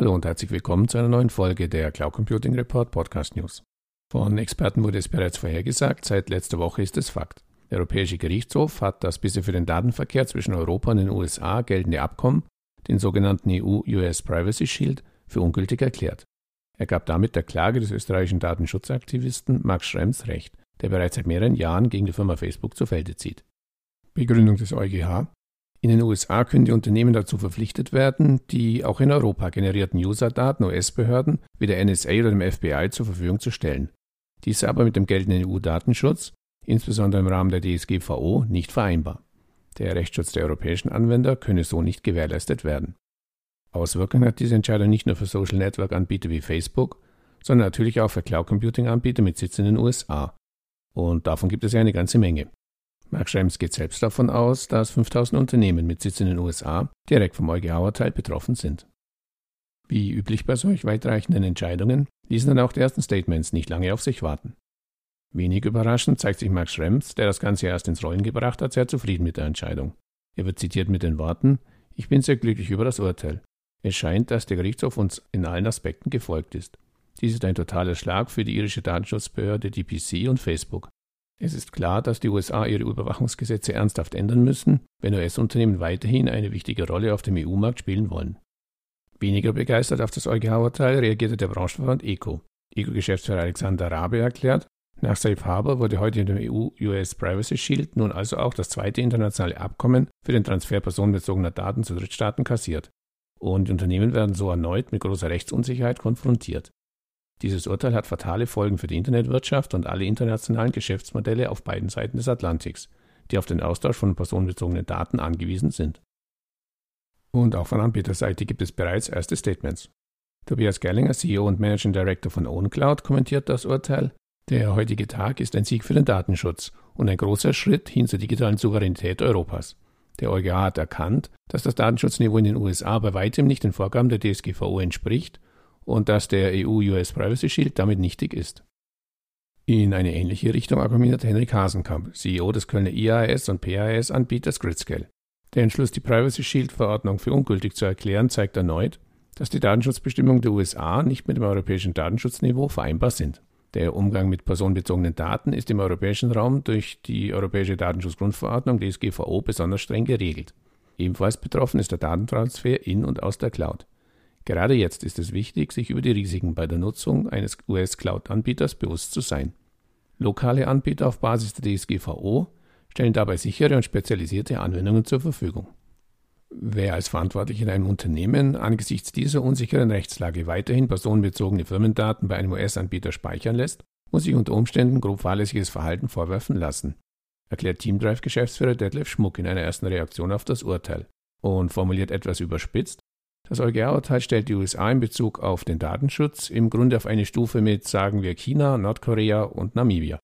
Hallo und herzlich willkommen zu einer neuen Folge der Cloud Computing Report Podcast News. Von Experten wurde es bereits vorhergesagt, seit letzter Woche ist es Fakt. Der Europäische Gerichtshof hat das bisher für den Datenverkehr zwischen Europa und den USA geltende Abkommen, den sogenannten EU-US Privacy Shield, für ungültig erklärt. Er gab damit der Klage des österreichischen Datenschutzaktivisten Max Schrems recht, der bereits seit mehreren Jahren gegen die Firma Facebook zu Felde zieht. Begründung des EuGH in den USA können die Unternehmen dazu verpflichtet werden, die auch in Europa generierten User-Daten US-Behörden wie der NSA oder dem FBI zur Verfügung zu stellen. Dies aber mit dem geltenden EU-Datenschutz, insbesondere im Rahmen der DSGVO, nicht vereinbar. Der Rechtsschutz der europäischen Anwender könne so nicht gewährleistet werden. Auswirkungen hat diese Entscheidung nicht nur für Social Network-Anbieter wie Facebook, sondern natürlich auch für Cloud Computing-Anbieter mit Sitz in den USA. Und davon gibt es ja eine ganze Menge. Mark Schrems geht selbst davon aus, dass 5000 Unternehmen mit Sitz in den USA direkt vom EuGH-Urteil betroffen sind. Wie üblich bei solch weitreichenden Entscheidungen ließen dann auch die ersten Statements nicht lange auf sich warten. Wenig überraschend zeigt sich Mark Schrems, der das Ganze erst ins Rollen gebracht hat, sehr zufrieden mit der Entscheidung. Er wird zitiert mit den Worten: Ich bin sehr glücklich über das Urteil. Es scheint, dass der Gerichtshof uns in allen Aspekten gefolgt ist. Dies ist ein totaler Schlag für die irische Datenschutzbehörde DPC und Facebook. Es ist klar, dass die USA ihre Überwachungsgesetze ernsthaft ändern müssen, wenn US-Unternehmen weiterhin eine wichtige Rolle auf dem EU-Markt spielen wollen. Weniger begeistert auf das EuGH-Urteil reagierte der Branchenverband ECO. ECO-Geschäftsführer Alexander Rabe erklärt, nach Safe Harbor wurde heute in dem EU-US Privacy Shield nun also auch das zweite internationale Abkommen für den Transfer personenbezogener Daten zu Drittstaaten kassiert. Und die Unternehmen werden so erneut mit großer Rechtsunsicherheit konfrontiert. Dieses Urteil hat fatale Folgen für die Internetwirtschaft und alle internationalen Geschäftsmodelle auf beiden Seiten des Atlantiks, die auf den Austausch von personenbezogenen Daten angewiesen sind. Und auch von Anbieterseite gibt es bereits erste Statements. Tobias Gerlinger, CEO und Managing Director von OwnCloud, kommentiert das Urteil. Der heutige Tag ist ein Sieg für den Datenschutz und ein großer Schritt hin zur digitalen Souveränität Europas. Der EuGH hat erkannt, dass das Datenschutzniveau in den USA bei weitem nicht den Vorgaben der DSGVO entspricht und dass der EU-US Privacy Shield damit nichtig ist. In eine ähnliche Richtung argumentiert Henrik Hasenkamp, CEO des Kölner IAS und PAS-Anbieters Gridscale. Der Entschluss, die Privacy Shield-Verordnung für ungültig zu erklären, zeigt erneut, dass die Datenschutzbestimmungen der USA nicht mit dem europäischen Datenschutzniveau vereinbar sind. Der Umgang mit personenbezogenen Daten ist im europäischen Raum durch die Europäische Datenschutzgrundverordnung DSGVO besonders streng geregelt. Ebenfalls betroffen ist der Datentransfer in und aus der Cloud. Gerade jetzt ist es wichtig, sich über die Risiken bei der Nutzung eines US-Cloud-Anbieters bewusst zu sein. Lokale Anbieter auf Basis der DSGVO stellen dabei sichere und spezialisierte Anwendungen zur Verfügung. Wer als Verantwortlicher in einem Unternehmen angesichts dieser unsicheren Rechtslage weiterhin personenbezogene Firmendaten bei einem US-Anbieter speichern lässt, muss sich unter Umständen grob fahrlässiges Verhalten vorwerfen lassen, erklärt Teamdrive-Geschäftsführer Detlef Schmuck in einer ersten Reaktion auf das Urteil und formuliert etwas überspitzt, das EuGH-Urteil stellt die USA in Bezug auf den Datenschutz im Grunde auf eine Stufe mit, sagen wir, China, Nordkorea und Namibia.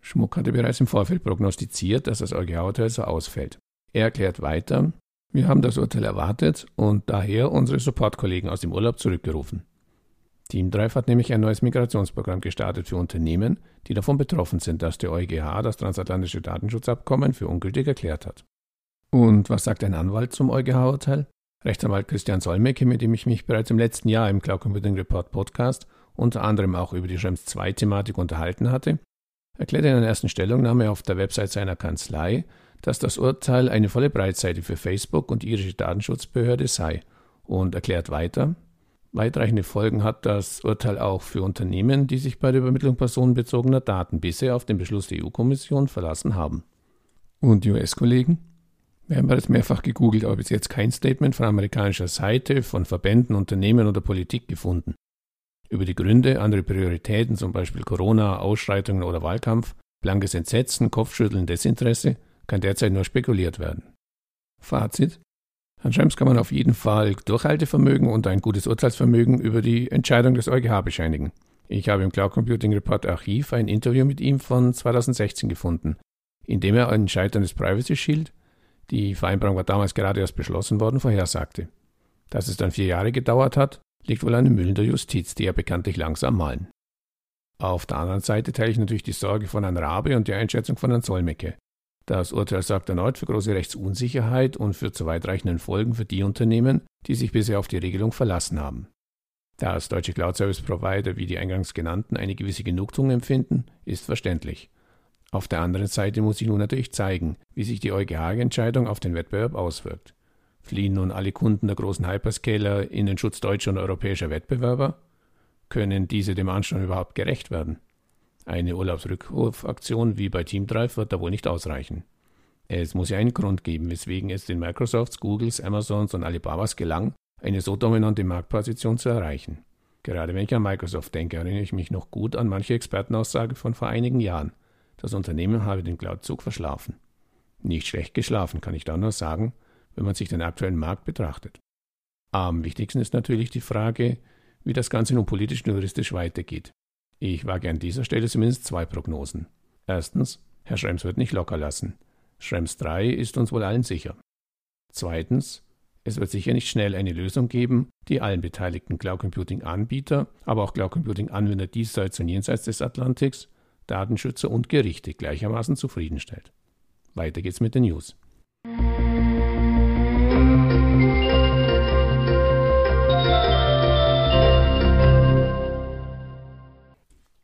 Schmuck hatte bereits im Vorfeld prognostiziert, dass das EuGH-Urteil so ausfällt. Er erklärt weiter, wir haben das Urteil erwartet und daher unsere Support-Kollegen aus dem Urlaub zurückgerufen. Team Drive hat nämlich ein neues Migrationsprogramm gestartet für Unternehmen, die davon betroffen sind, dass der EuGH das transatlantische Datenschutzabkommen für ungültig erklärt hat. Und was sagt ein Anwalt zum EuGH-Urteil? Rechtsanwalt Christian Solmecke, mit dem ich mich bereits im letzten Jahr im Cloud Computing Report Podcast unter anderem auch über die Schrems 2 Thematik unterhalten hatte, erklärte in einer ersten Stellungnahme auf der Website seiner Kanzlei, dass das Urteil eine volle Breitseite für Facebook und die irische Datenschutzbehörde sei und erklärt weiter, weitreichende Folgen hat das Urteil auch für Unternehmen, die sich bei der Übermittlung personenbezogener Daten bisher auf den Beschluss der EU-Kommission verlassen haben. Und US-Kollegen? Wir haben bereits mehrfach gegoogelt, aber bis jetzt kein Statement von amerikanischer Seite, von Verbänden, Unternehmen oder Politik gefunden. Über die Gründe, andere Prioritäten, zum Beispiel Corona, Ausschreitungen oder Wahlkampf, blankes Entsetzen, Kopfschütteln, Desinteresse, kann derzeit nur spekuliert werden. Fazit. Herrn Schrems kann man auf jeden Fall Durchhaltevermögen und ein gutes Urteilsvermögen über die Entscheidung des EuGH bescheinigen. Ich habe im Cloud Computing Report Archiv ein Interview mit ihm von 2016 gefunden, in dem er ein Scheitern des Privacy Shield die Vereinbarung war damals gerade erst beschlossen worden, vorhersagte. Dass es dann vier Jahre gedauert hat, liegt wohl an den Mühlen der Justiz, die ja bekanntlich langsam malen. Auf der anderen Seite teile ich natürlich die Sorge von Herrn Rabe und die Einschätzung von Herrn Solmecke. Das Urteil sorgt erneut für große Rechtsunsicherheit und führt zu weitreichenden Folgen für die Unternehmen, die sich bisher auf die Regelung verlassen haben. Dass deutsche Cloud-Service-Provider wie die eingangs genannten eine gewisse Genugtuung empfinden, ist verständlich. Auf der anderen Seite muss sich nun natürlich zeigen, wie sich die EuGH-Entscheidung auf den Wettbewerb auswirkt. Fliehen nun alle Kunden der großen Hyperscaler in den Schutz deutscher und europäischer Wettbewerber? Können diese dem Anstand überhaupt gerecht werden? Eine Urlaubsrückrufaktion wie bei Teamdrive wird da wohl nicht ausreichen. Es muss ja einen Grund geben, weswegen es den Microsofts, Googles, Amazons und Alibabas gelang, eine so dominante Marktposition zu erreichen. Gerade wenn ich an Microsoft denke, erinnere ich mich noch gut an manche Expertenaussage von vor einigen Jahren. Das Unternehmen habe den Cloud-Zug verschlafen. Nicht schlecht geschlafen, kann ich da nur sagen, wenn man sich den aktuellen Markt betrachtet. Am wichtigsten ist natürlich die Frage, wie das Ganze nun politisch und juristisch weitergeht. Ich wage an dieser Stelle zumindest zwei Prognosen. Erstens, Herr Schrems wird nicht locker lassen. Schrems 3 ist uns wohl allen sicher. Zweitens, es wird sicher nicht schnell eine Lösung geben, die allen beteiligten Cloud Computing Anbieter, aber auch Cloud Computing Anwender diesseits und jenseits des Atlantiks, Datenschützer und Gerichte gleichermaßen zufriedenstellt. Weiter geht's mit den News.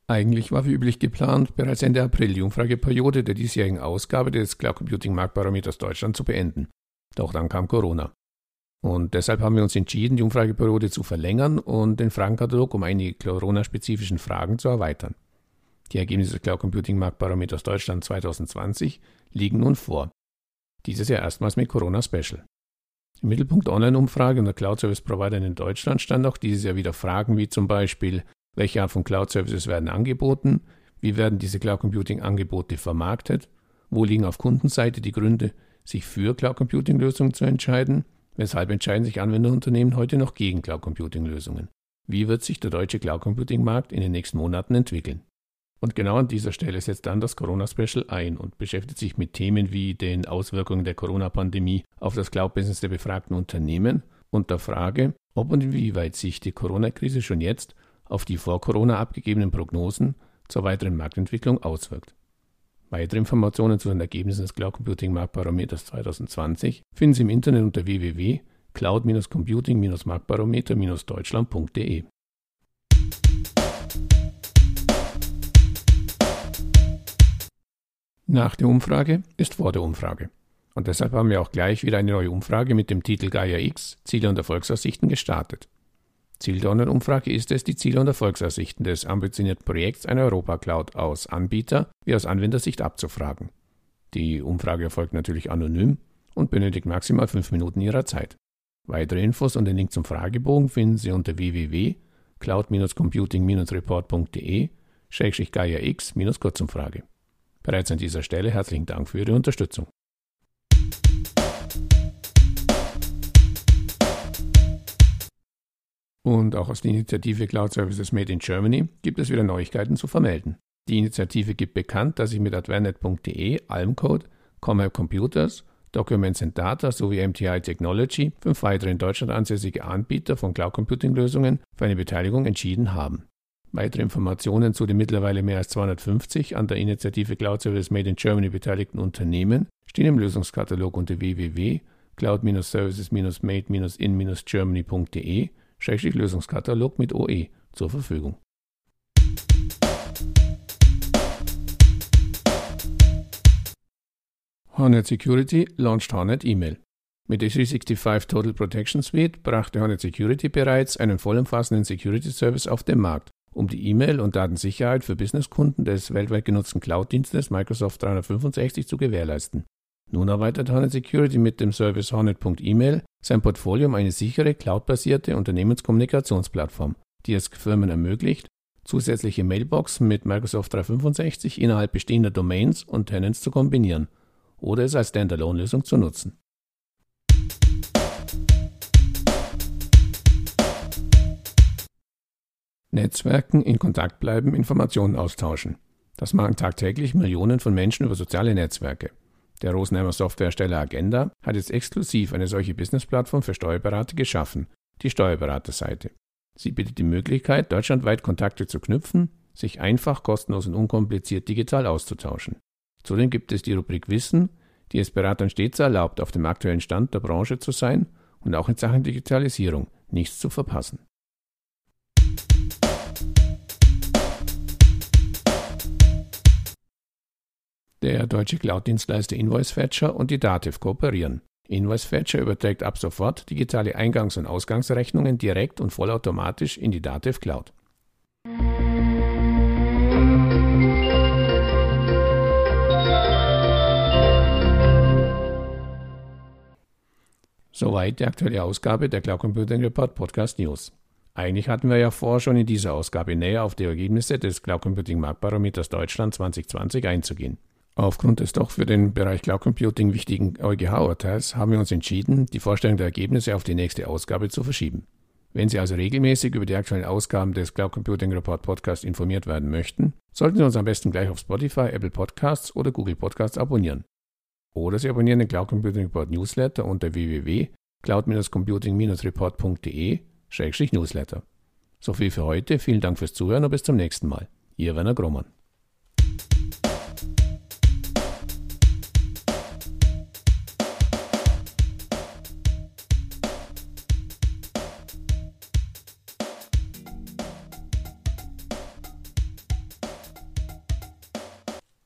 Eigentlich war wie üblich geplant, bereits Ende April die Umfrageperiode der diesjährigen Ausgabe des Cloud Computing Marktbarometers Deutschland zu beenden. Doch dann kam Corona. Und deshalb haben wir uns entschieden, die Umfrageperiode zu verlängern und den Fragenkatalog um einige Corona-spezifischen Fragen zu erweitern. Die Ergebnisse des Cloud Computing Marktbarometers Deutschland 2020 liegen nun vor. Dieses Jahr erstmals mit Corona Special. Im Mittelpunkt Online-Umfrage unter Cloud Service Providern in Deutschland stand auch dieses Jahr wieder Fragen wie zum Beispiel, welche Art von Cloud Services werden angeboten? Wie werden diese Cloud Computing Angebote vermarktet? Wo liegen auf Kundenseite die Gründe, sich für Cloud Computing Lösungen zu entscheiden? Weshalb entscheiden sich Anwenderunternehmen heute noch gegen Cloud Computing Lösungen? Wie wird sich der deutsche Cloud Computing Markt in den nächsten Monaten entwickeln? Und genau an dieser Stelle setzt dann das Corona-Special ein und beschäftigt sich mit Themen wie den Auswirkungen der Corona-Pandemie auf das Cloud-Business der befragten Unternehmen und der Frage, ob und inwieweit sich die Corona-Krise schon jetzt auf die vor Corona abgegebenen Prognosen zur weiteren Marktentwicklung auswirkt. Weitere Informationen zu den Ergebnissen des Cloud Computing Marktbarometers 2020 finden Sie im Internet unter www.cloud-computing-marktbarometer-deutschland.de. Nach der Umfrage ist vor der Umfrage. Und deshalb haben wir auch gleich wieder eine neue Umfrage mit dem Titel Gaia X Ziele und Erfolgsaussichten gestartet. Ziel der Online-Umfrage ist es, die Ziele und Erfolgsaussichten des ambitionierten Projekts einer Europa-Cloud aus Anbieter wie aus Anwendersicht abzufragen. Die Umfrage erfolgt natürlich anonym und benötigt maximal fünf Minuten Ihrer Zeit. Weitere Infos und den Link zum Fragebogen finden Sie unter www.cloud-computing-report.de-gaia-x-kurzumfrage. Bereits an dieser Stelle herzlichen Dank für Ihre Unterstützung. Und auch aus der Initiative Cloud Services Made in Germany gibt es wieder Neuigkeiten zu vermelden. Die Initiative gibt bekannt, dass sich mit advanet.de, Almcode, Comher Computers, Documents and Data sowie MTI Technology fünf weitere in Deutschland ansässige Anbieter von Cloud Computing Lösungen für eine Beteiligung entschieden haben. Weitere Informationen zu den mittlerweile mehr als 250 an der Initiative Cloud Services Made in Germany beteiligten Unternehmen stehen im Lösungskatalog unter www.cloud-services-made-in-germany.de Lösungskatalog mit OE zur Verfügung. Hornet Security launched Hornet E-Mail. Mit der 365 Total Protection Suite brachte Hornet Security bereits einen vollumfassenden Security Service auf den Markt, um die E-Mail- und Datensicherheit für Businesskunden des weltweit genutzten Cloud-Dienstes Microsoft 365 zu gewährleisten. Nun erweitert Hornet Security mit dem Service Hornet.email sein Portfolio um eine sichere, cloudbasierte Unternehmenskommunikationsplattform, die es Firmen ermöglicht, zusätzliche Mailbox mit Microsoft 365 innerhalb bestehender Domains und Tenants zu kombinieren oder es als Standalone-Lösung zu nutzen. Netzwerken, in Kontakt bleiben, Informationen austauschen. Das machen tagtäglich Millionen von Menschen über soziale Netzwerke. Der Rosenheimer Softwarehersteller Agenda hat jetzt exklusiv eine solche Business-Plattform für Steuerberater geschaffen, die Steuerberaterseite. Sie bietet die Möglichkeit, deutschlandweit Kontakte zu knüpfen, sich einfach, kostenlos und unkompliziert digital auszutauschen. Zudem gibt es die Rubrik Wissen, die es Beratern stets erlaubt, auf dem aktuellen Stand der Branche zu sein und auch in Sachen Digitalisierung nichts zu verpassen. Der deutsche Cloud-Dienstleister InvoiceFetcher und die Dativ kooperieren. InvoiceFetcher überträgt ab sofort digitale Eingangs- und Ausgangsrechnungen direkt und vollautomatisch in die Dativ Cloud. Soweit die aktuelle Ausgabe der Cloud Computing Report Podcast News. Eigentlich hatten wir ja vor, schon in dieser Ausgabe näher auf die Ergebnisse des Cloud Computing Marktbarometers Deutschland 2020 einzugehen. Aufgrund des doch für den Bereich Cloud Computing wichtigen EuGH-Urteils haben wir uns entschieden, die Vorstellung der Ergebnisse auf die nächste Ausgabe zu verschieben. Wenn Sie also regelmäßig über die aktuellen Ausgaben des Cloud Computing Report Podcast informiert werden möchten, sollten Sie uns am besten gleich auf Spotify, Apple Podcasts oder Google Podcasts abonnieren. Oder Sie abonnieren den Cloud Computing Report Newsletter unter www.cloud-computing-report.de-newsletter. So viel für heute, vielen Dank fürs Zuhören und bis zum nächsten Mal. Ihr Werner Grommann.